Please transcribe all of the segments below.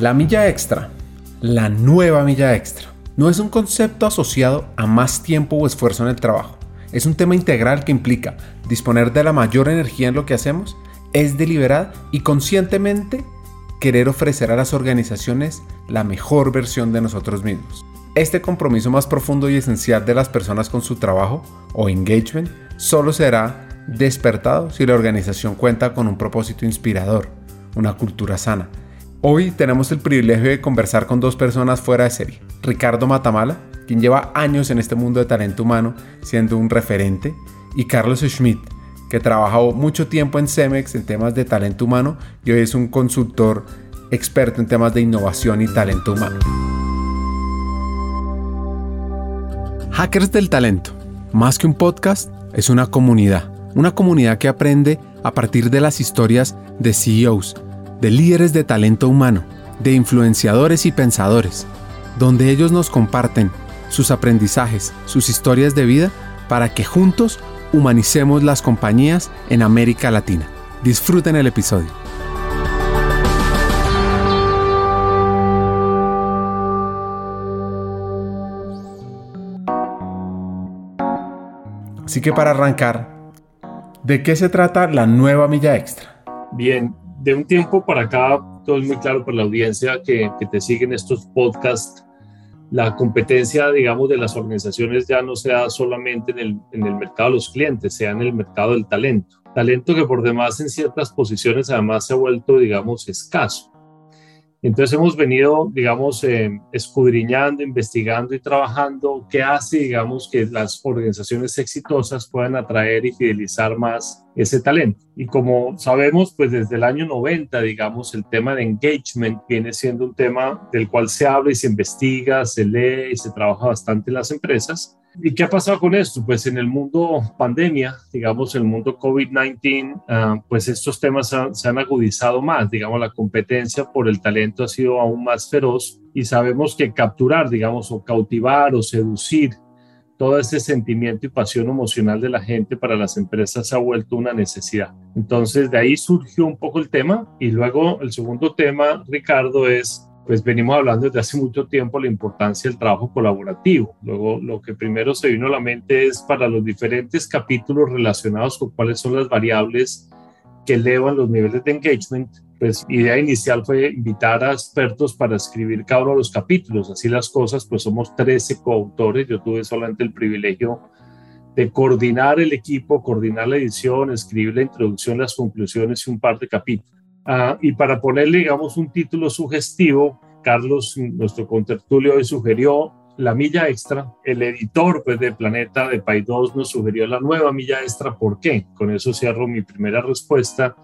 La milla extra, la nueva milla extra, no es un concepto asociado a más tiempo o esfuerzo en el trabajo. Es un tema integral que implica disponer de la mayor energía en lo que hacemos, es deliberada y conscientemente querer ofrecer a las organizaciones la mejor versión de nosotros mismos. Este compromiso más profundo y esencial de las personas con su trabajo o engagement solo será despertado si la organización cuenta con un propósito inspirador, una cultura sana, Hoy tenemos el privilegio de conversar con dos personas fuera de serie. Ricardo Matamala, quien lleva años en este mundo de talento humano siendo un referente, y Carlos Schmidt, que trabajó mucho tiempo en Cemex en temas de talento humano y hoy es un consultor experto en temas de innovación y talento humano. Hackers del Talento, más que un podcast, es una comunidad. Una comunidad que aprende a partir de las historias de CEOs, de líderes de talento humano, de influenciadores y pensadores, donde ellos nos comparten sus aprendizajes, sus historias de vida, para que juntos humanicemos las compañías en América Latina. Disfruten el episodio. Así que para arrancar, ¿de qué se trata la nueva milla extra? Bien, de un tiempo para acá, todo es muy claro para la audiencia que, que te siguen estos podcasts. La competencia, digamos, de las organizaciones ya no sea solamente en el, en el mercado de los clientes, sea en el mercado del talento. Talento que por demás en ciertas posiciones además se ha vuelto, digamos, escaso. Entonces hemos venido, digamos, eh, escudriñando, investigando y trabajando qué hace, digamos, que las organizaciones exitosas puedan atraer y fidelizar más ese talento. Y como sabemos, pues desde el año 90, digamos, el tema de engagement viene siendo un tema del cual se habla y se investiga, se lee y se trabaja bastante en las empresas. ¿Y qué ha pasado con esto? Pues en el mundo pandemia, digamos, el mundo COVID-19, ah, pues estos temas se han agudizado más, digamos, la competencia por el talento ha sido aún más feroz y sabemos que capturar, digamos, o cautivar o seducir todo ese sentimiento y pasión emocional de la gente para las empresas se ha vuelto una necesidad. Entonces, de ahí surgió un poco el tema y luego el segundo tema, Ricardo, es pues venimos hablando desde hace mucho tiempo la importancia del trabajo colaborativo. Luego, lo que primero se vino a la mente es para los diferentes capítulos relacionados con cuáles son las variables que elevan los niveles de engagement, pues idea inicial fue invitar a expertos para escribir cada uno de los capítulos. Así las cosas, pues somos 13 coautores. Yo tuve solamente el privilegio de coordinar el equipo, coordinar la edición, escribir la introducción, las conclusiones y un par de capítulos. Ah, y para ponerle, digamos, un título sugestivo, Carlos, nuestro contertulio, hoy sugirió la milla extra. El editor pues, de Planeta de Pay 2 nos sugirió la nueva milla extra. ¿Por qué? Con eso cierro mi primera respuesta.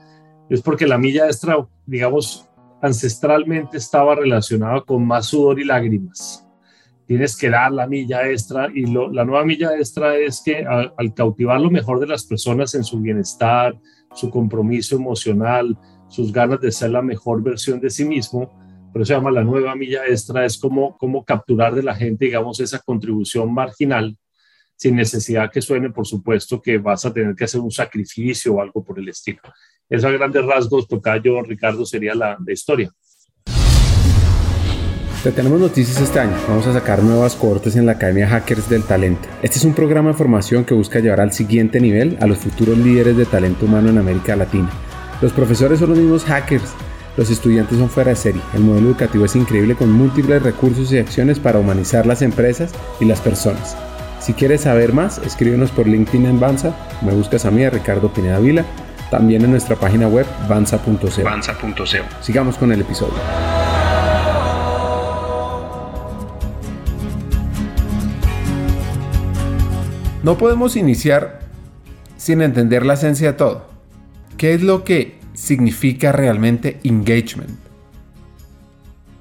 Es porque la milla extra, digamos, ancestralmente estaba relacionada con más sudor y lágrimas. Tienes que dar la milla extra y la nueva milla extra es que al cautivar lo mejor de las personas en su bienestar, su compromiso emocional, sus ganas de ser la mejor versión de sí mismo, por eso se llama la nueva milla extra, es como, como capturar de la gente, digamos, esa contribución marginal, sin necesidad que suene, por supuesto, que vas a tener que hacer un sacrificio o algo por el estilo. Esos grandes rasgos, Tocayo, Ricardo, sería la, la historia. Te tenemos noticias este año. Vamos a sacar nuevas cohortes en la Academia Hackers del Talento. Este es un programa de formación que busca llevar al siguiente nivel a los futuros líderes de talento humano en América Latina. Los profesores son los mismos hackers, los estudiantes son fuera de serie. El modelo educativo es increíble con múltiples recursos y acciones para humanizar las empresas y las personas. Si quieres saber más, escríbenos por LinkedIn en Banza, me buscas a mí, a Ricardo Pineda Vila, también en nuestra página web banza.co. Sigamos con el episodio. No podemos iniciar sin entender la esencia de todo. ¿Qué es lo que significa realmente engagement?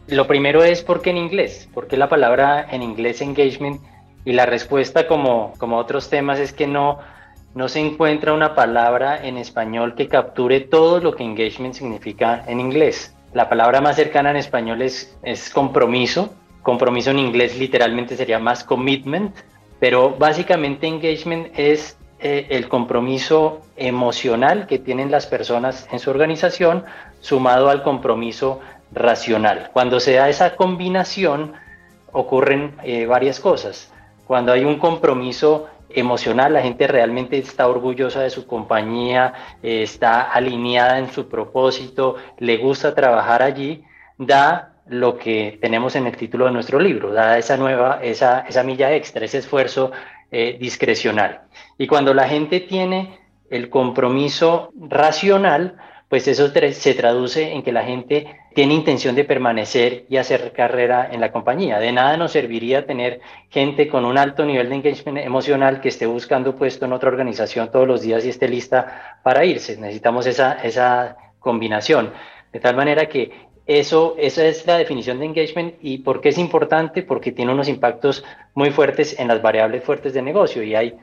Lo primero es ¿por qué en inglés? ¿Por qué la palabra en inglés engagement? Y la respuesta, como, como otros temas, es que no, no se encuentra una palabra en español que capture todo lo que engagement significa en inglés. La palabra más cercana en español es, es compromiso. Compromiso en inglés literalmente sería más commitment, pero básicamente engagement es eh, el compromiso emocional que tienen las personas en su organización, sumado al compromiso racional. Cuando se da esa combinación, ocurren eh, varias cosas. Cuando hay un compromiso emocional, la gente realmente está orgullosa de su compañía, eh, está alineada en su propósito, le gusta trabajar allí, da lo que tenemos en el título de nuestro libro, da esa nueva, esa, esa milla extra, ese esfuerzo eh, discrecional. Y cuando la gente tiene el compromiso racional, pues eso se traduce en que la gente tiene intención de permanecer y hacer carrera en la compañía. De nada nos serviría tener gente con un alto nivel de engagement emocional que esté buscando puesto en otra organización todos los días y esté lista para irse. Necesitamos esa, esa combinación. De tal manera que eso, esa es la definición de engagement y por qué es importante, porque tiene unos impactos muy fuertes en las variables fuertes de negocio. Y hay,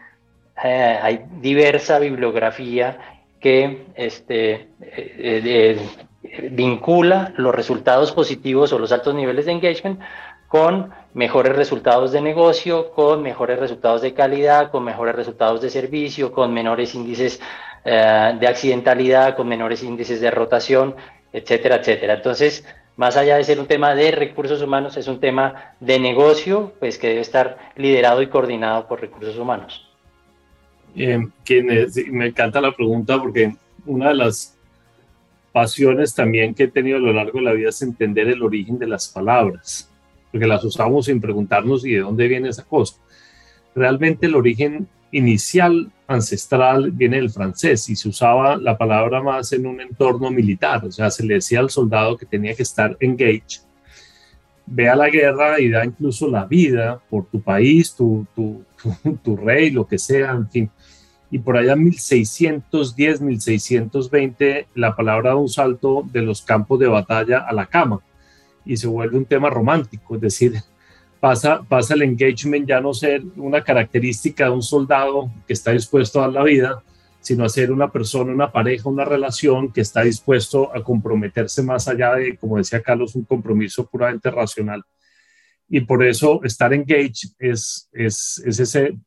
eh, hay diversa bibliografía que este, eh, eh, vincula los resultados positivos o los altos niveles de engagement con mejores resultados de negocio, con mejores resultados de calidad, con mejores resultados de servicio, con menores índices de accidentalidad, con menores índices de rotación, etcétera, etcétera. Entonces, más allá de ser un tema de recursos humanos, es un tema de negocio, pues que debe estar liderado y coordinado por recursos humanos. Eh, me encanta la pregunta porque una de las pasiones también que he tenido a lo largo de la vida es entender el origen de las palabras, porque las usamos sin preguntarnos y de dónde viene esa cosa. Realmente el origen inicial ancestral viene del francés y se usaba la palabra más en un entorno militar, o sea, se le decía al soldado que tenía que estar engaged, ve a la guerra y da incluso la vida por tu país, tu, tu, tu, rey, lo que sea, en fin. Y por allá en 1610, 1620, la palabra da un salto de los campos de batalla a la cama y se vuelve un tema romántico, es decir, pasa, pasa el engagement ya no ser una característica de un soldado que está dispuesto a dar la vida, sino a ser una persona, una pareja, una relación que está dispuesto a comprometerse más allá de, como decía Carlos, un compromiso puramente racional. Y por eso estar engaged es, es, es ese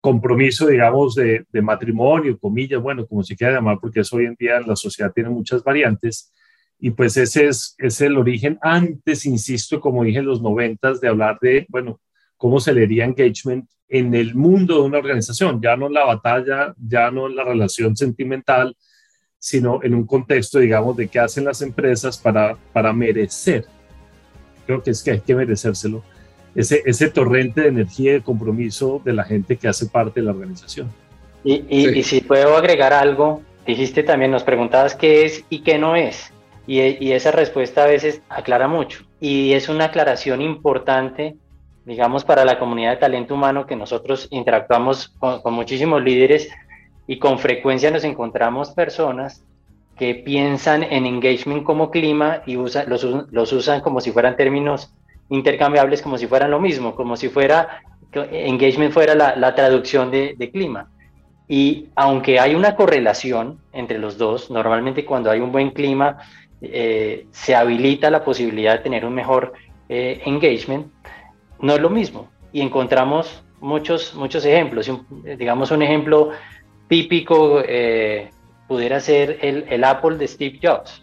compromiso, digamos, de, de, matrimonio, comillas, bueno, como se quiera llamar, porque eso hoy en día la sociedad tiene muchas variantes, y pues ese es, es el origen antes, insisto, como dije en los noventas, de hablar de, bueno, cómo se leería engagement en el mundo de una organización, ya no en la batalla, ya no en la relación sentimental, sino en un contexto, digamos, de qué hacen las empresas para, para merecer. Creo que es que hay que merecérselo. Ese, ese torrente de energía y de compromiso de la gente que hace parte de la organización. Y, y si puedo agregar algo, dijiste también, nos preguntabas qué es y qué no es. Y, esa respuesta a veces aclara mucho. Y es una aclaración importante, digamos, para la comunidad de talento humano que nosotros interactuamos con, muchísimos líderes y con frecuencia nos encontramos personas que piensan en engagement como clima y usa, los, los, usan como si fueran términos intercambiables, como si fueran lo mismo, como si fuera engagement fuera la, la traducción de, de, clima. Y aunque hay una correlación entre los dos, normalmente cuando hay un buen clima eh, se habilita la posibilidad de tener un mejor eh, engagement, no es lo mismo. Y encontramos muchos, muchos ejemplos. digamos, un ejemplo típico eh, pudiera ser el, Apple de Steve Jobs.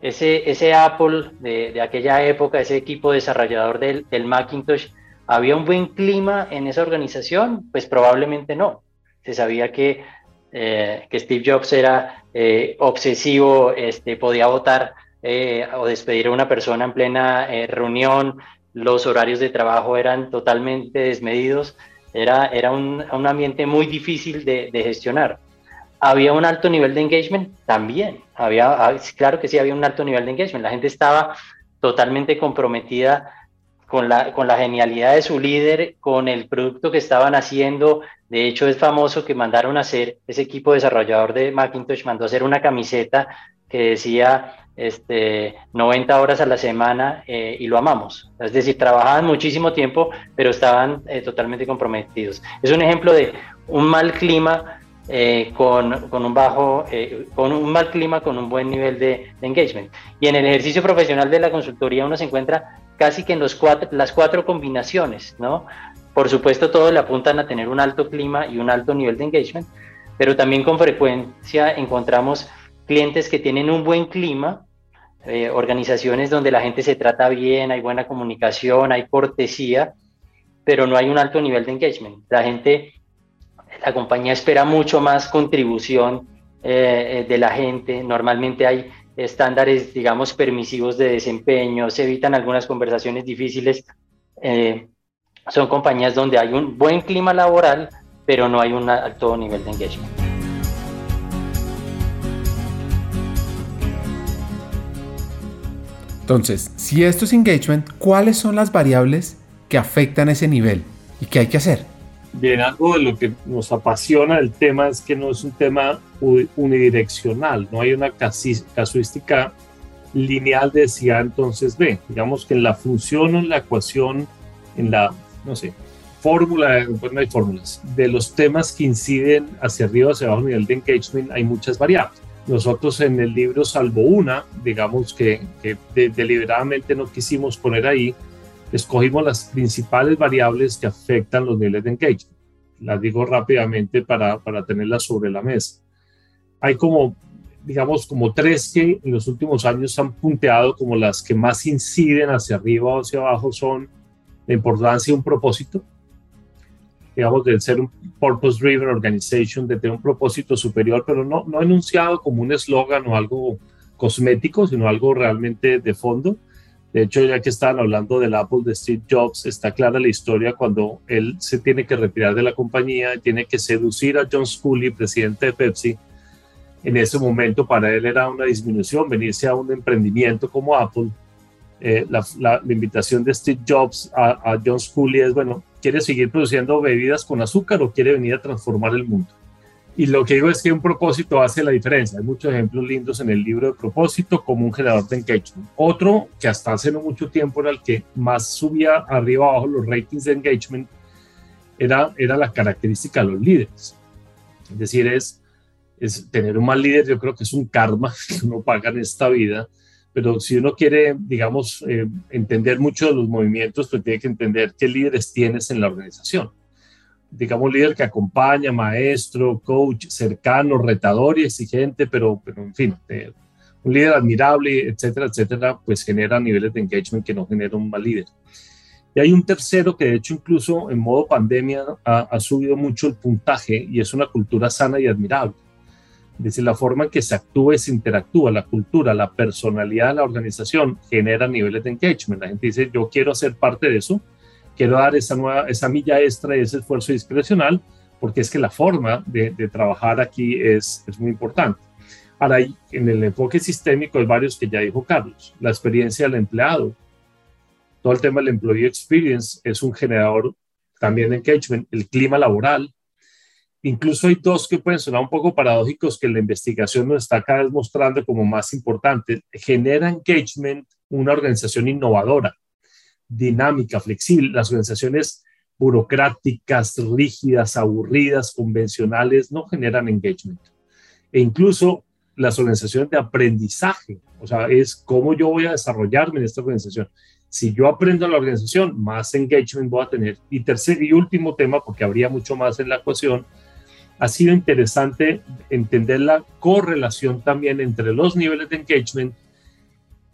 Ese, ese Apple de, aquella época, ese equipo desarrollador del, del Macintosh, ¿había un buen clima en esa organización? Pues probablemente no. Se sabía que eh, que Steve Jobs era eh, obsesivo, este, podía votar eh, o despedir a una persona en plena reunión, los horarios de trabajo eran totalmente desmedidos, era, era un, un ambiente muy difícil de, de, gestionar. ¿Había un alto nivel de engagement? También, había, ah, claro que sí, había un alto nivel de engagement, la gente estaba totalmente comprometida con la, con la genialidad de su líder, con el producto que estaban haciendo, de hecho, es famoso que mandaron a hacer, ese equipo desarrollador de Macintosh mandó a hacer una camiseta que decía este, 90 horas a la semana eh, y lo amamos. Es decir, trabajaban muchísimo tiempo, pero estaban eh, totalmente comprometidos. Es un ejemplo de un mal clima eh, con, con, un bajo, con un mal clima, con un buen nivel de, de, engagement. Y en el ejercicio profesional de la consultoría uno se encuentra casi que en los cuatro, las cuatro combinaciones, ¿no? Por supuesto, todos le apuntan a tener un alto clima y un alto nivel de engagement, pero también con frecuencia encontramos clientes que tienen un buen clima, eh, organizaciones donde la gente se trata bien, hay buena comunicación, hay cortesía, pero no hay un alto nivel de engagement. La gente, la compañía espera mucho más contribución eh, de la gente. Normalmente hay estándares, digamos, permisivos de desempeño, se evitan algunas conversaciones difíciles. Eh, son compañías donde hay un buen clima laboral, pero no hay un alto nivel de engagement. Entonces, si esto es engagement, ¿cuáles son las variables que afectan ese nivel y qué hay que hacer? Bien, algo de lo que nos apasiona el tema es que no es un tema unidireccional, no hay una casuística lineal de si A entonces B. Digamos que en la función o en la ecuación, en la, no sé, fórmula, pues no hay fórmulas, de los temas que inciden hacia arriba hacia abajo nivel de engagement hay muchas variables. Nosotros en el libro, salvo una, digamos que, que deliberadamente no quisimos poner ahí, escogimos las principales variables que afectan los niveles de engagement. Las digo rápidamente para, para tenerlas sobre la mesa. Hay como, digamos, como tres que en los últimos años han punteado como las que más inciden hacia arriba o hacia abajo son la importancia de un propósito, digamos, de ser un purpose driven organization, de tener un propósito superior, pero no, no enunciado como un eslogan o algo cosmético, sino algo realmente de fondo de hecho, ya que estaban hablando del Apple de Steve Jobs, está clara la historia cuando él se tiene que retirar de la compañía, tiene que seducir a John Scully, presidente de Pepsi. En ese momento para él era una disminución venirse a un emprendimiento como Apple. Eh, la, invitación de Steve Jobs a, a John Scully es, bueno, ¿quiere seguir produciendo bebidas con azúcar o quiere venir a transformar el mundo? Y lo que digo es que un propósito hace la diferencia. Hay muchos ejemplos lindos en el libro de propósito como un generador de engagement. Otro que hasta hace no mucho tiempo era el que más subía arriba abajo los ratings de engagement era, era la característica de los líderes. Es decir, es, es tener un mal líder, yo creo que es un karma que uno paga en esta vida. Pero si uno quiere, digamos, eh, entender mucho de los movimientos, pues tiene que entender qué líderes tienes en la organización digamos, líder que acompaña, maestro, coach, cercano, retador y exigente, pero, pero en fin, un líder admirable, etcétera, etcétera, pues genera niveles de engagement que no genera un mal líder. Y hay un tercero que de hecho incluso en modo pandemia ha, ha subido mucho el puntaje y es una cultura sana y admirable. Decir, la forma en que se actúa y se interactúa, la cultura, la personalidad de la organización genera niveles de engagement. La gente dice, yo quiero ser parte de eso, quiero dar esa, nueva, esa milla extra y ese esfuerzo discrecional, porque es que la forma de, trabajar aquí es, es, muy importante. Ahora, en el enfoque sistémico hay varios que ya dijo Carlos, la experiencia del empleado, todo el tema del employee experience es un generador también de engagement, el clima laboral. Incluso hay dos que pueden sonar un poco paradójicos que la investigación nos está cada vez mostrando como más importante. Genera engagement una organización innovadora dinámica, flexible. Las organizaciones burocráticas, rígidas, aburridas, convencionales, no generan engagement. E incluso las organizaciones de aprendizaje, o sea, es cómo yo voy a desarrollarme en esta organización. Si yo aprendo en la organización, más engagement voy a tener. Y tercer y último tema, porque habría mucho más en la ecuación, ha sido interesante entender la correlación también entre los niveles de engagement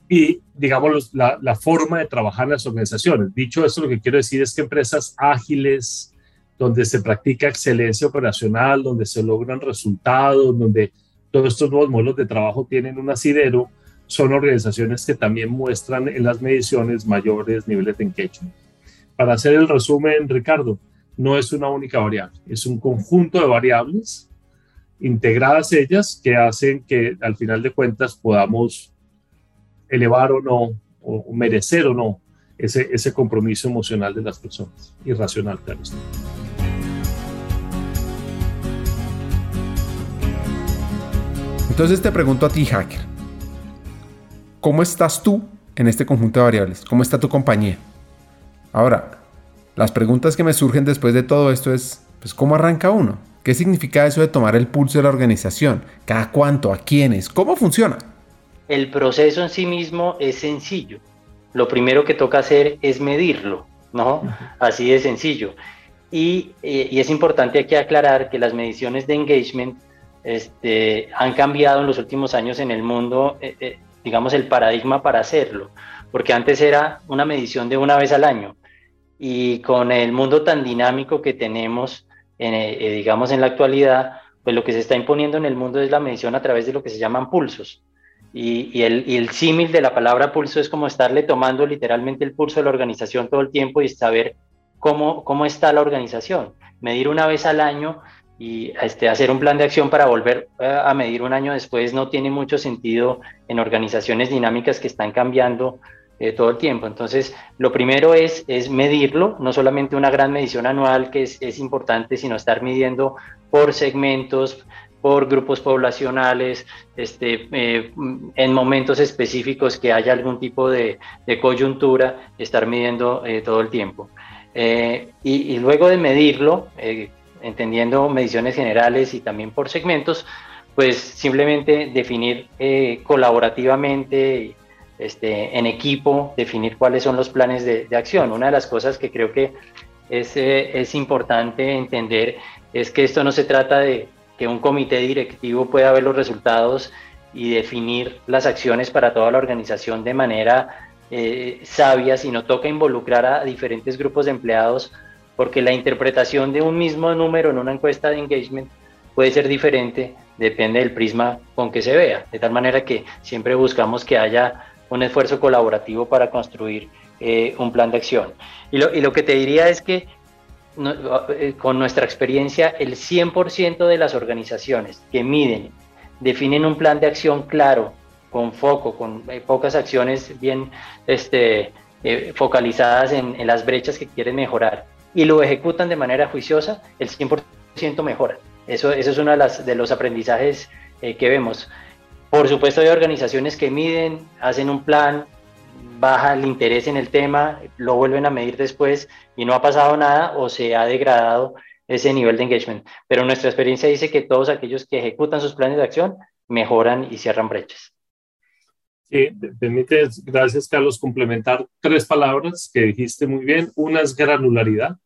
y, digamos, la, la, forma de trabajar en las organizaciones. Dicho esto, lo que quiero decir es que empresas ágiles, donde se practica excelencia operacional, donde se logran resultados, donde todos estos nuevos modelos de trabajo tienen un asidero, son organizaciones que también muestran en las mediciones mayores niveles de engagement. Para hacer el resumen, Ricardo, no es una única variable, es un conjunto de variables integradas ellas que hacen que al final de cuentas podamos elevar o no, o, merecer o no ese, ese compromiso emocional de las personas, irracional, claro Entonces te pregunto a ti, hacker, ¿cómo estás tú en este conjunto de variables? ¿Cómo está tu compañía? Ahora, las preguntas que me surgen después de todo esto es, pues, ¿cómo arranca uno? ¿Qué significa eso de tomar el pulso de la organización? ¿Cada cuánto? ¿A quiénes? ¿Cómo funciona? el proceso en sí mismo es sencillo. Lo primero que toca hacer es medirlo, ¿no? Así de sencillo. Y, eh, y, es importante aquí aclarar que las mediciones de engagement este, han cambiado en los últimos años en el mundo. Eh, eh, digamos, el paradigma para hacerlo, porque antes era una medición de una vez al año y con el mundo tan dinámico que tenemos, en, eh, digamos, en la actualidad, pues lo que se está imponiendo en el mundo es la medición a través de lo que se llaman pulsos. Y, el, símil de la palabra pulso es como estarle tomando literalmente el pulso de la organización todo el tiempo y saber cómo, cómo está la organización. Medir una vez al año y este, hacer un plan de acción para volver eh, a medir un año después no tiene mucho sentido en organizaciones dinámicas que están cambiando eh, todo el tiempo. Entonces, lo primero es, es medirlo, no solamente una gran medición anual que es, es importante, sino estar midiendo por segmentos, por grupos poblacionales, este, eh, en momentos específicos que haya algún tipo de, de coyuntura, estar midiendo todo el tiempo. y, y, luego de medirlo, entendiendo mediciones generales y también por segmentos, pues simplemente definir eh, colaborativamente, este, en equipo, definir cuáles son los planes de, acción. Una de las cosas que creo que es, eh, es importante entender es que esto no se trata de que un comité directivo pueda ver los resultados y definir las acciones para toda la organización de manera eh, sabia, sino toca involucrar a diferentes grupos de empleados porque la interpretación de un mismo número en una encuesta de engagement puede ser diferente, depende del prisma con que se vea, de tal manera que siempre buscamos que haya un esfuerzo colaborativo para construir eh, un plan de acción. Y lo, y lo, que te diría es que eh, con nuestra experiencia, el 100% de las organizaciones que miden, definen un plan de acción claro, con foco, con eh, pocas acciones bien este, focalizadas en, las brechas que quieren mejorar y lo ejecutan de manera juiciosa, el 100% mejora. Eso, eso es uno de, los aprendizajes eh, que vemos. Por supuesto hay organizaciones que miden, hacen un plan, baja el interés en el tema, lo vuelven a medir después y no ha pasado nada o se ha degradado ese nivel de engagement. Pero nuestra experiencia dice que todos aquellos que ejecutan sus planes de acción mejoran y cierran brechas. Sí, permite, gracias Carlos, complementar tres palabras que dijiste muy bien. Una es granularidad,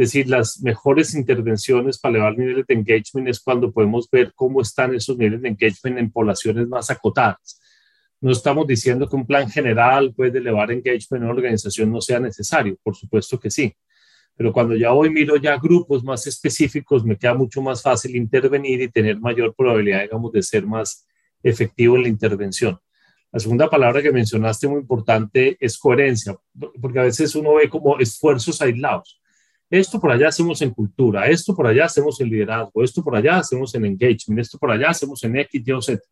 es decir, las mejores intervenciones para elevar niveles de engagement es cuando podemos ver cómo están esos niveles de engagement en poblaciones más acotadas. No estamos diciendo que un plan general puede elevar engagement en una organización no sea necesario, por supuesto que sí. Pero cuando ya hoy miro ya grupos más específicos, me queda mucho más fácil intervenir y tener mayor probabilidad, digamos, de ser más efectivo en la intervención. La segunda palabra que mencionaste muy importante es coherencia, porque a veces uno ve como esfuerzos aislados. Esto por allá hacemos en cultura, esto por allá hacemos en liderazgo, esto por allá hacemos en engagement, esto por allá hacemos en X, Y o Z.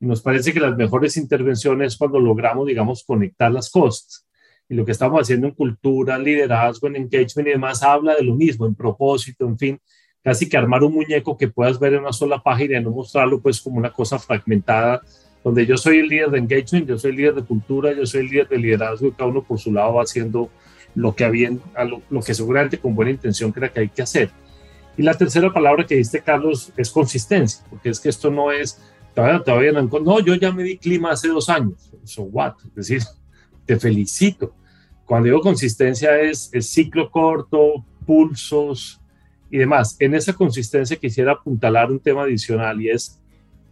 Y nos parece que las mejores intervenciones es cuando logramos, digamos, conectar las cosas. Y lo que estamos haciendo en cultura, liderazgo, en engagement y demás habla de lo mismo, en propósito, en fin, casi que armar un muñeco que puedas ver en una sola página y no mostrarlo pues como una cosa fragmentada, donde yo soy el líder de engagement, yo soy el líder de cultura, yo soy el líder de liderazgo y cada uno por su lado va haciendo lo que, había, lo, lo, que seguramente con buena intención crea que hay que hacer. Y la tercera palabra que diste, Carlos, es consistencia, porque es que esto no es, todavía, todavía no, no, yo ya me di clima hace dos años, so what, es decir, te felicito. Cuando digo consistencia es, es ciclo corto, pulsos y demás. En esa consistencia quisiera apuntalar un tema adicional y es,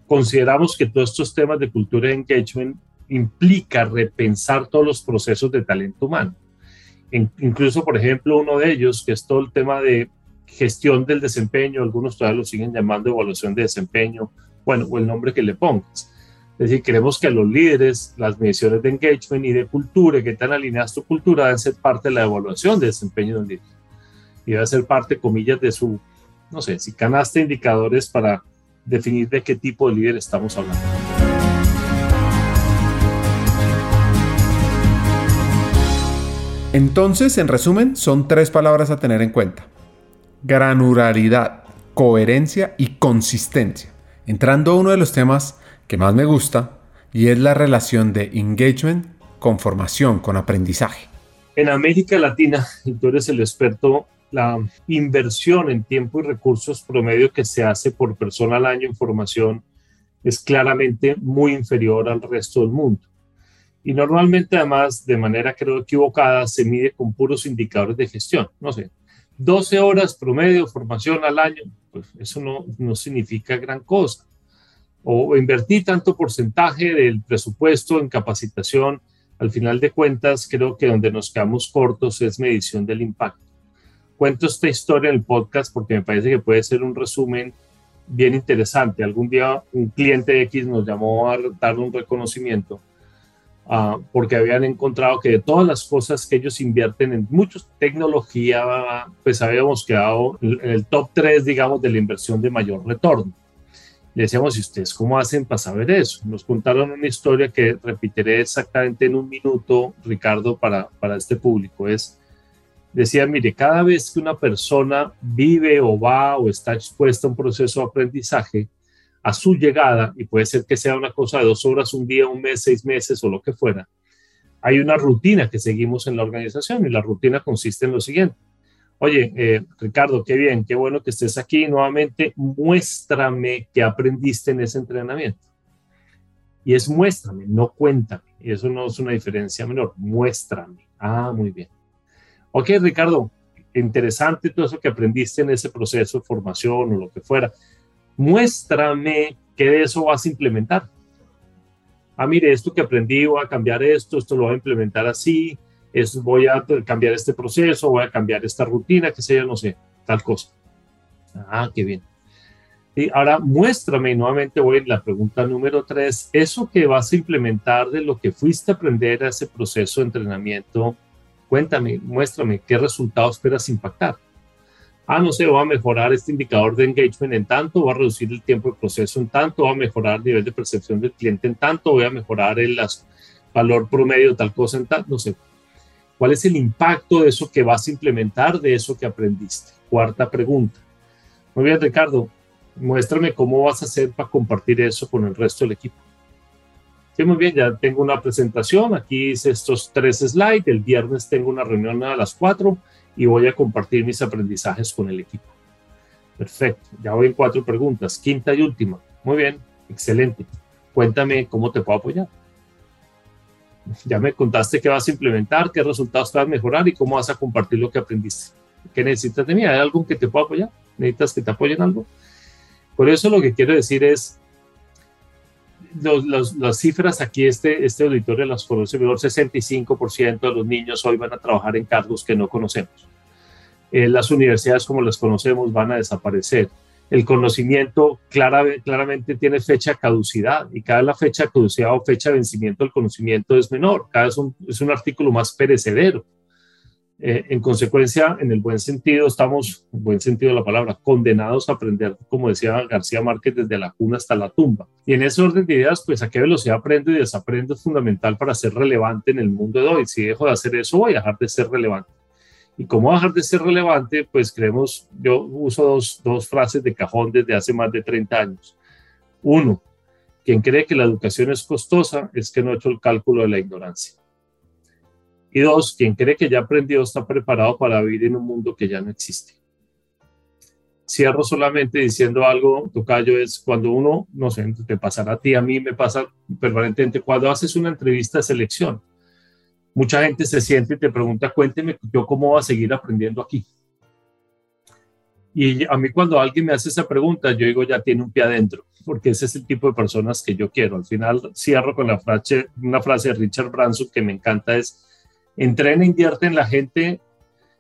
consideramos que todos estos temas de cultura de engagement implica repensar todos los procesos de talento humano incluso, por ejemplo, uno de ellos, que es todo el tema de gestión del desempeño, algunos todavía lo siguen llamando evaluación de desempeño, bueno, o el nombre que le pongas. Es decir, queremos que los líderes, las mediciones de engagement y de cultura, que están alineadas tu cultura, deben ser parte de la evaluación de desempeño de un líder. Y debe ser parte, comillas, de su, no sé, si canasta indicadores para definir de qué tipo de líder estamos hablando. Entonces, en resumen, son tres palabras a tener en cuenta. Granularidad, coherencia y consistencia. Entrando a uno de los temas que más me gusta, y es la relación de engagement con formación, con aprendizaje. En América Latina, y tú eres el experto, la inversión en tiempo y recursos promedio que se hace por persona al año en formación es claramente muy inferior al resto del mundo. Y normalmente además, de manera creo equivocada, se mide con puros indicadores de gestión. No sé, 12 horas promedio formación al año, pues eso no, no significa gran cosa. o invertí tanto porcentaje del presupuesto en capacitación. Al final de cuentas, creo que donde nos quedamos cortos es medición del impacto. Cuento esta historia en el podcast porque me parece que puede ser un resumen bien interesante. Algún día un cliente X nos llamó a dar un reconocimiento uh, porque habían encontrado que de todas las cosas que ellos invierten en muchos tecnología, pues habíamos quedado en el top 3, digamos, de la inversión de mayor retorno. Le decíamos, ¿y ustedes cómo hacen para saber eso? Nos contaron una historia que repetiré exactamente en un minuto, Ricardo, para, para este público. Es, decía, mire, cada vez que una persona vive o va o está expuesta a un proceso de aprendizaje, a su llegada, y puede ser que sea una cosa de dos horas, un día, un mes, seis meses o lo que fuera, hay una rutina que seguimos en la organización y la rutina consiste en lo siguiente. Oye, eh, Ricardo, qué bien, qué bueno que estés aquí nuevamente. Muéstrame qué aprendiste en ese entrenamiento. Y es muéstrame, no cuéntame. Y eso no es una diferencia menor. Muéstrame. Ah, muy bien. Ok, Ricardo, interesante todo eso que aprendiste en ese proceso de formación o lo que fuera muéstrame qué de eso vas a implementar. Ah, mire, esto que aprendí, voy a cambiar esto, esto lo voy a implementar así, es, voy a cambiar este proceso, voy a cambiar esta rutina, que sea, no sé, tal cosa. Ah, qué bien. Y ahora muéstrame, nuevamente voy a la pregunta número tres, eso que vas a implementar de lo que fuiste a aprender a ese proceso de entrenamiento, cuéntame, muéstrame qué resultados esperas impactar ah, no sé, va a mejorar este indicador de engagement en tanto, va a reducir el tiempo de proceso en tanto, va a mejorar el nivel de percepción del cliente en tanto, voy a mejorar el valor promedio de tal cosa en tanto, no sé. ¿Cuál es el impacto de eso que vas a implementar, de eso que aprendiste? Cuarta pregunta. Muy bien, Ricardo, muéstrame cómo vas a hacer para compartir eso con el resto del equipo. Sí, muy bien, ya tengo una presentación. Aquí hice estos tres slides. El viernes tengo una reunión a las cuatro y voy a compartir mis aprendizajes con el equipo. Perfecto, ya voy en cuatro preguntas. Quinta y última. Muy bien, excelente. Cuéntame cómo te puedo apoyar. Ya me contaste qué vas a implementar, qué resultados te vas a mejorar y cómo vas a compartir lo que aprendiste. ¿Qué necesitas de mí? ¿Hay algo que te pueda apoyar? ¿Necesitas que te apoyen algo? Por eso lo que quiero decir es, las cifras aquí, este, este auditorio las conoce mejor, 65% de los niños hoy van a trabajar en cargos que no conocemos. Eh, las universidades como las conocemos van a desaparecer. El conocimiento claramente tiene fecha caducidad y cada la fecha caducidad o fecha de vencimiento del conocimiento es menor, cada vez es un artículo más perecedero. Eh, en consecuencia, en el buen sentido, estamos, en buen sentido de la palabra, condenados a aprender, como decía García Márquez, desde la cuna hasta la tumba. Y en ese orden de ideas, pues a qué velocidad aprendo y desaprendo es fundamental para ser relevante en el mundo de hoy. Si dejo de hacer eso, voy a dejar de ser relevante. ¿Y cómo dejar de ser relevante? Pues creemos, yo uso dos, frases de cajón desde hace más de 30 años. Uno, quien cree que la educación es costosa es que no ha hecho el cálculo de la ignorancia. Y dos, quien cree que ya aprendió está preparado para vivir en un mundo que ya no existe. Cierro solamente diciendo algo, Tocayo, es cuando uno, no sé, te pasará a ti, a mí me pasa permanentemente, cuando haces una entrevista de selección, mucha gente se siente y te pregunta, cuénteme yo cómo voy a seguir aprendiendo aquí. Y a mí cuando alguien me hace esa pregunta, yo digo, ya tiene un pie adentro, porque ese es el tipo de personas que yo quiero. Al final cierro con la frase, una frase de Richard Branson que me encanta, es, entrena, invierte en la gente,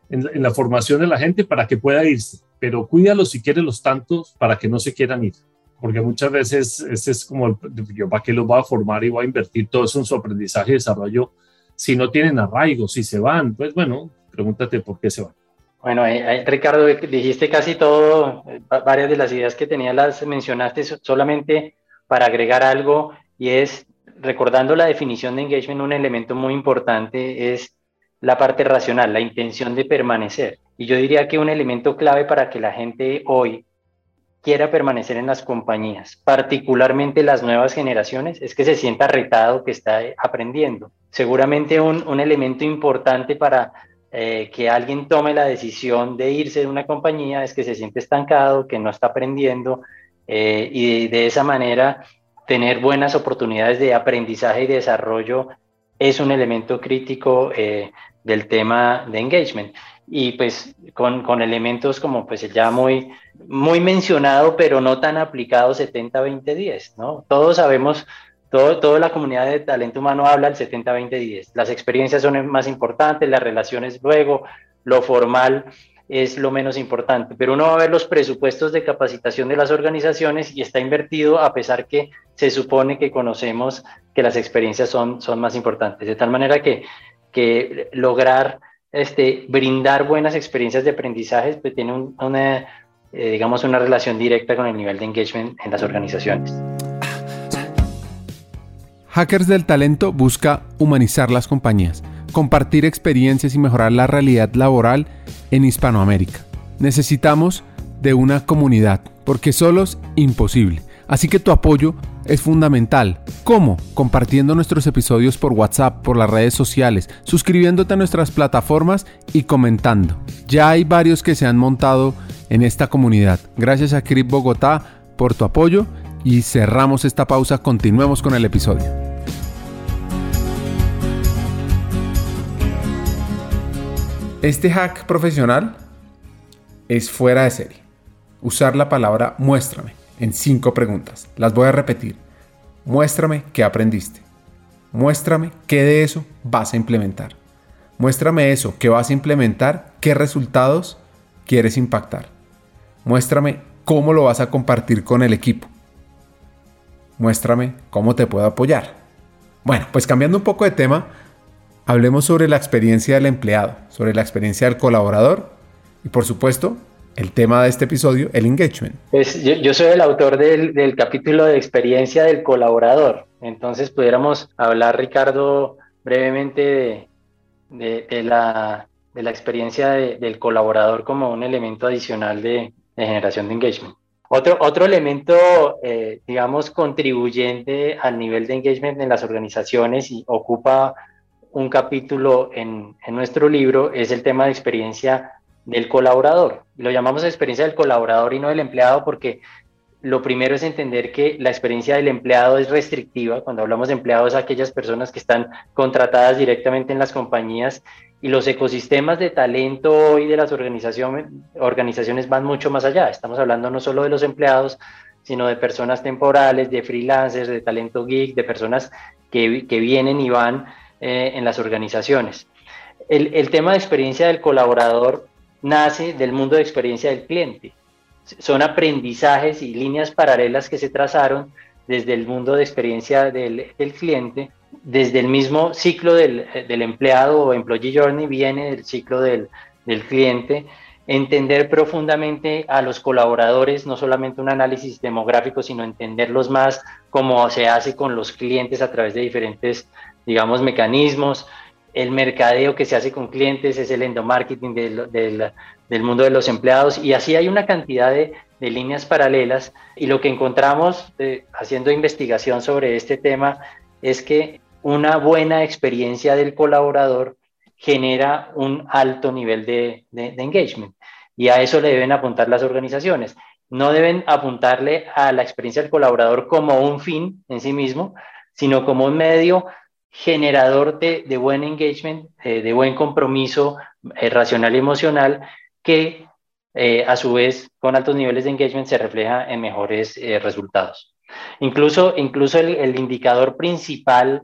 en, la formación de la gente para que pueda irse, pero cuídalos si quieres los tantos para que no se quieran ir. Porque muchas veces ese es como, yo para qué los voy a formar y voy a invertir todo eso en su aprendizaje y desarrollo si no tienen arraigo, si se van, pues bueno, pregúntate por qué se van. Bueno, Ricardo, dijiste casi todo, varias de las ideas que tenía las mencionaste solamente para agregar algo y es recordando la definición de engagement, un elemento muy importante es la parte racional, la intención de permanecer. Y yo diría que un elemento clave para que la gente hoy quiera permanecer en las compañías, particularmente las nuevas generaciones, es que se sienta retado, que está aprendiendo. Seguramente un, elemento importante para eh, que alguien tome la decisión de irse de una compañía es que se siente estancado, que no está aprendiendo eh, y de, esa manera tener buenas oportunidades de aprendizaje y desarrollo es un elemento crítico eh, del tema de engagement. y pues con, con elementos como pues ya muy, muy mencionado, pero no tan aplicado 70-20-10, ¿no? Todos sabemos todo, toda la comunidad de talento humano habla del 70-20-10. Las experiencias son más importantes, las relaciones luego, lo formal es lo menos importante, pero uno va a ver los presupuestos de capacitación de las organizaciones y está invertido a pesar que se supone que conocemos que las experiencias son, son más importantes. De tal manera que, que lograr este, brindar buenas experiencias de aprendizaje pues tiene una, eh, digamos, una relación directa con el nivel de engagement en las organizaciones. Hackers del Talento busca humanizar las compañías, compartir experiencias y mejorar la realidad laboral en Hispanoamérica. Necesitamos de una comunidad, porque solo es imposible. Así que tu apoyo es fundamental. ¿Cómo? Compartiendo nuestros episodios por WhatsApp, por las redes sociales, suscribiéndote a nuestras plataformas y comentando. Ya hay varios que se han montado en esta comunidad. Gracias a Crip Bogotá por tu apoyo y cerramos esta pausa. Continuemos con el episodio. Este hack profesional es fuera de serie. Usar la palabra muéstrame en cinco preguntas. Las voy a repetir. Muéstrame qué aprendiste. Muéstrame qué de eso vas a implementar. Muéstrame eso que vas a implementar, qué resultados quieres impactar. Muéstrame cómo lo vas a compartir con el equipo. Muéstrame cómo te puedo apoyar. Bueno, pues cambiando un poco de tema, hablemos sobre la experiencia del empleado, sobre la experiencia del colaborador y por supuesto el tema de este episodio, el engagement. Pues yo, soy el autor del, capítulo de experiencia del colaborador, entonces pudiéramos hablar, Ricardo, brevemente de, la, experiencia del colaborador como un elemento adicional de, generación de engagement. Otro, otro elemento, eh, digamos, contribuyente al nivel de engagement en las organizaciones y ocupa un capítulo en, nuestro libro es el tema de experiencia del colaborador. Lo llamamos experiencia del colaborador y no del empleado porque lo primero es entender que la experiencia del empleado es restrictiva. Cuando hablamos de empleados, aquellas personas que están contratadas directamente en las compañías y los ecosistemas de talento hoy de las organizaciones, organizaciones van mucho más allá. Estamos hablando no solo de los empleados, sino de personas temporales, de freelancers, de talento geek, de personas que, que vienen y van eh, en las organizaciones. El, tema de experiencia del colaborador nace del mundo de experiencia del cliente. Son aprendizajes y líneas paralelas que se trazaron desde el mundo de experiencia del, cliente, desde el mismo ciclo del, empleado o employee journey viene del ciclo del, del cliente, entender profundamente a los colaboradores, no solamente un análisis demográfico, sino entenderlos más como se hace con los clientes a través de diferentes digamos, mecanismos. El mercadeo que se hace con clientes es el endomarketing del, mundo de los empleados y así hay una cantidad de, líneas paralelas y lo que encontramos eh, haciendo investigación sobre este tema es que una buena experiencia del colaborador genera un alto nivel de, de, engagement y a eso le deben apuntar las organizaciones. No deben apuntarle a la experiencia del colaborador como un fin en sí mismo, sino como un medio generador de, de buen engagement, eh, de buen compromiso eh, racional y emocional, que eh, a su vez con altos niveles de engagement se refleja en mejores resultados. Incluso, incluso el, indicador principal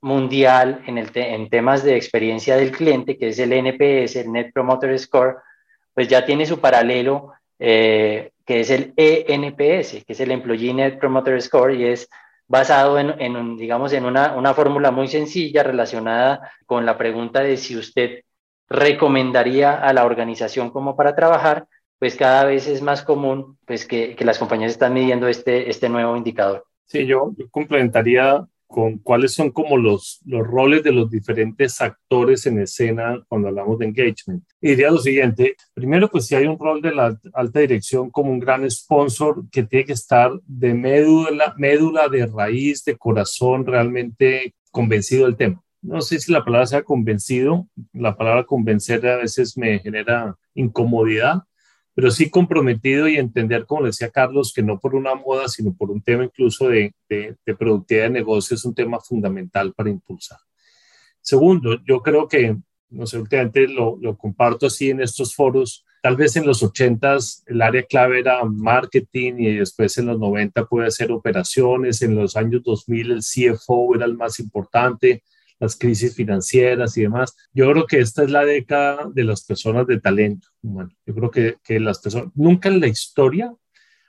mundial en, el en temas de experiencia del cliente, que es el NPS, el Net Promoter Score, pues ya tiene su paralelo, que es el ENPS, que es el Employee Net Promoter Score, y es basado en, digamos, en una, una fórmula muy sencilla relacionada con la pregunta de si usted recomendaría a la organización como para trabajar, pues cada vez es más común pues que, que las compañías están midiendo este, este nuevo indicador. Sí, yo, complementaría con cuáles son como los, los roles de los diferentes actores en escena cuando hablamos de engagement. Y diría lo siguiente, primero pues si hay un rol de la alta dirección como un gran sponsor que tiene que estar de médula, médula de raíz, de corazón, realmente convencido del tema. No sé si la palabra sea convencido, la palabra convencer a veces me genera incomodidad, pero sí comprometido y entender, como decía Carlos, que no por una moda, sino por un tema incluso de, de, productividad de negocio es un tema fundamental para impulsar. Segundo, yo creo que no sé, últimamente lo, lo comparto así en estos foros, tal vez en los 80s el área clave era marketing y después en los 90 puede ser operaciones, en los años 2000 el CFO era el más importante, las crisis financieras y demás. Yo creo que esta es la década de las personas de talento Bueno, Yo creo que, que las personas, nunca en la historia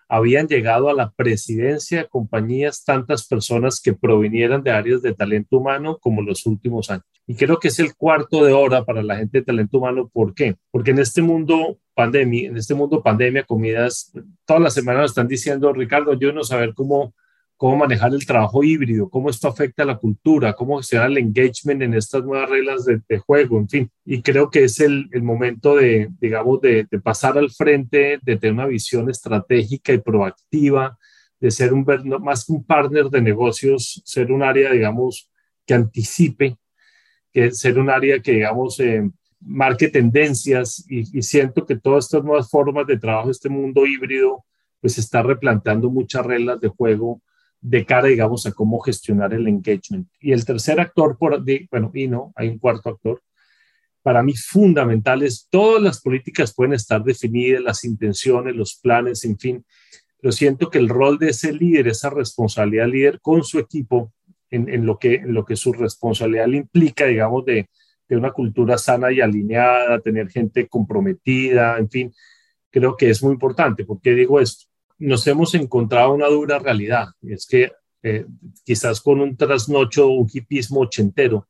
habían llegado a la presidencia de compañías tantas personas que provinieran de áreas de talento humano como los últimos años. Y creo que es el cuarto de hora para la gente de talento humano. ¿Por qué? Porque en este mundo pandemia, en este mundo pandemia, comidas, todas las semanas están diciendo, Ricardo, yo no saber cómo cómo manejar el trabajo híbrido, cómo esto afecta a la cultura, cómo gestionar el engagement en estas nuevas reglas de, juego, en fin. Y creo que es el, el momento de, digamos, de, de, pasar al frente, de tener una visión estratégica y proactiva, de ser un, más que un partner de negocios, ser un área, digamos, que anticipe, que ser un área que, digamos, eh, marque tendencias y, y siento que todas estas nuevas formas de trabajo, este mundo híbrido, pues está replanteando muchas reglas de juego de cara, digamos, a cómo gestionar el engagement. Y el tercer actor, por, bueno, y no, hay un cuarto actor, para mí fundamental es todas las políticas pueden estar definidas, las intenciones, los planes, en fin, pero siento que el rol de ese líder, esa responsabilidad líder con su equipo, en, lo, que, en lo que su responsabilidad le implica, digamos, de, de una cultura sana y alineada, tener gente comprometida, en fin, creo que es muy importante. ¿Por qué digo esto? Nos hemos encontrado una dura realidad, es que eh, quizás con un trasnocho, un hipismo ochentero,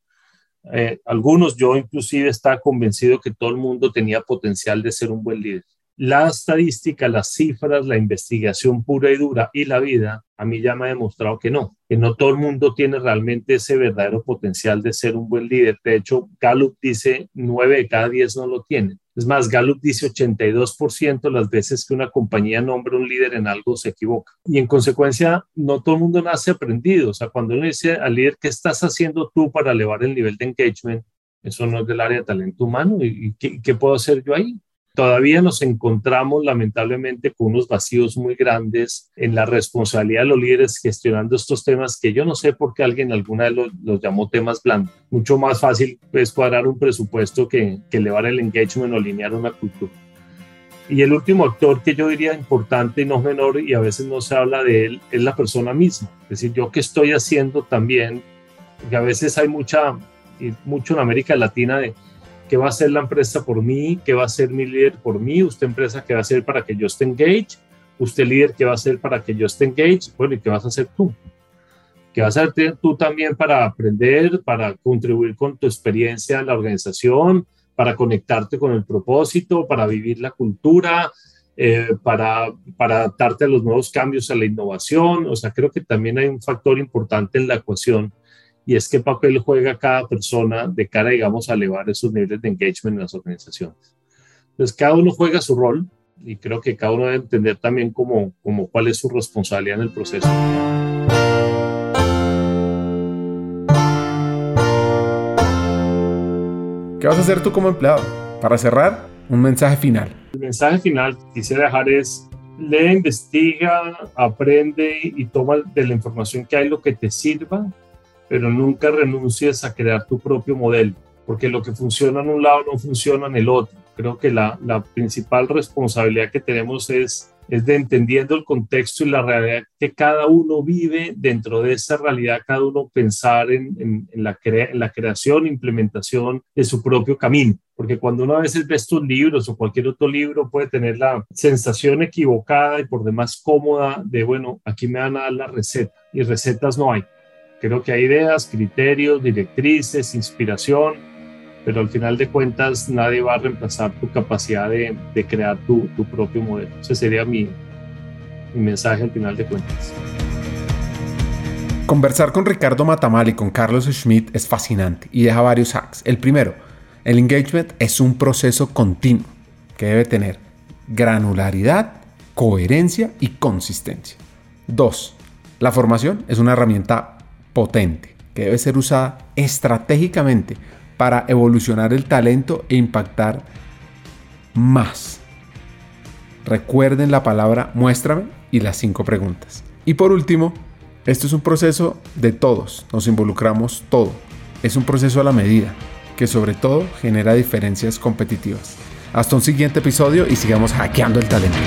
eh, algunos, yo inclusive estaba convencido que todo el mundo tenía potencial de ser un buen líder. La estadística, las cifras, la investigación pura y dura y la vida a mí ya me ha demostrado que no, que no todo el mundo tiene realmente ese verdadero potencial de ser un buen líder. De hecho, Gallup dice 9 de cada 10 no lo tienen. Es más, Gallup dice 82% las veces que una compañía nombra un líder en algo se equivoca. Y en consecuencia, no todo el mundo nace aprendido. O sea, cuando uno dice al líder, ¿qué estás haciendo tú para elevar el nivel de engagement? Eso no es del área de talento humano. ¿Y qué, qué puedo hacer yo ahí? Todavía nos encontramos lamentablemente con unos vacíos muy grandes en la responsabilidad de los líderes gestionando estos temas que yo no sé por qué alguien alguna vez los, llamó temas blandos. Mucho más fácil es cuadrar un presupuesto que, que elevar el engagement o alinear una cultura. Y el último actor que yo diría importante y no menor, y a veces no se habla de él, es la persona misma. Es decir, yo qué estoy haciendo también, que a veces hay mucha, y mucho en América Latina de ¿Qué va a hacer la empresa por mí? ¿Qué va a hacer mi líder por mí? ¿Usted empresa qué va a hacer para que yo esté engaged? ¿Usted líder qué va a hacer para que yo esté engaged? Bueno, ¿y qué vas a hacer tú? ¿Qué vas a hacer tú también para aprender, para contribuir con tu experiencia en la organización, para conectarte con el propósito, para vivir la cultura, eh, para, para adaptarte a los nuevos cambios, a la innovación? O sea, creo que también hay un factor importante en la ecuación y es qué papel juega cada persona de cara, digamos, a elevar esos niveles de engagement en las organizaciones. Entonces, cada uno juega su rol y creo que cada uno debe entender también cómo, cómo cuál es su responsabilidad en el proceso. ¿Qué vas a hacer tú como empleado? Para cerrar, un mensaje final. El mensaje final que quisiera dejar es, lee, investiga, aprende y toma de la información que hay lo que te sirva pero nunca renuncies a crear tu propio modelo, porque lo que funciona en un lado no funciona en el otro. Creo que la, principal responsabilidad que tenemos es, de entendiendo el contexto y la realidad que cada uno vive, dentro de esa realidad cada uno pensar en, la, en la creación, implementación de su propio camino. Porque cuando uno a veces ve estos libros o cualquier otro libro puede tener la sensación equivocada y por demás cómoda de, bueno, aquí me van a dar la receta y recetas no hay. Creo que hay ideas, criterios, directrices, inspiración, pero al final de cuentas nadie va a reemplazar tu capacidad de, crear tu, tu, propio modelo. Ese sería mi, mi mensaje al final de cuentas. Conversar con Ricardo Matamal y con Carlos Schmidt es fascinante y deja varios hacks. El primero, el engagement es un proceso continuo que debe tener granularidad, coherencia y consistencia. Dos, la formación es una herramienta potente que debe ser usada estratégicamente para evolucionar el talento e impactar más. Recuerden la palabra muéstrame y las cinco preguntas. Y por último, esto es un proceso de todos, nos involucramos todo. Es un proceso a la medida, que sobre todo genera diferencias competitivas. Hasta un siguiente episodio y sigamos hackeando el talento.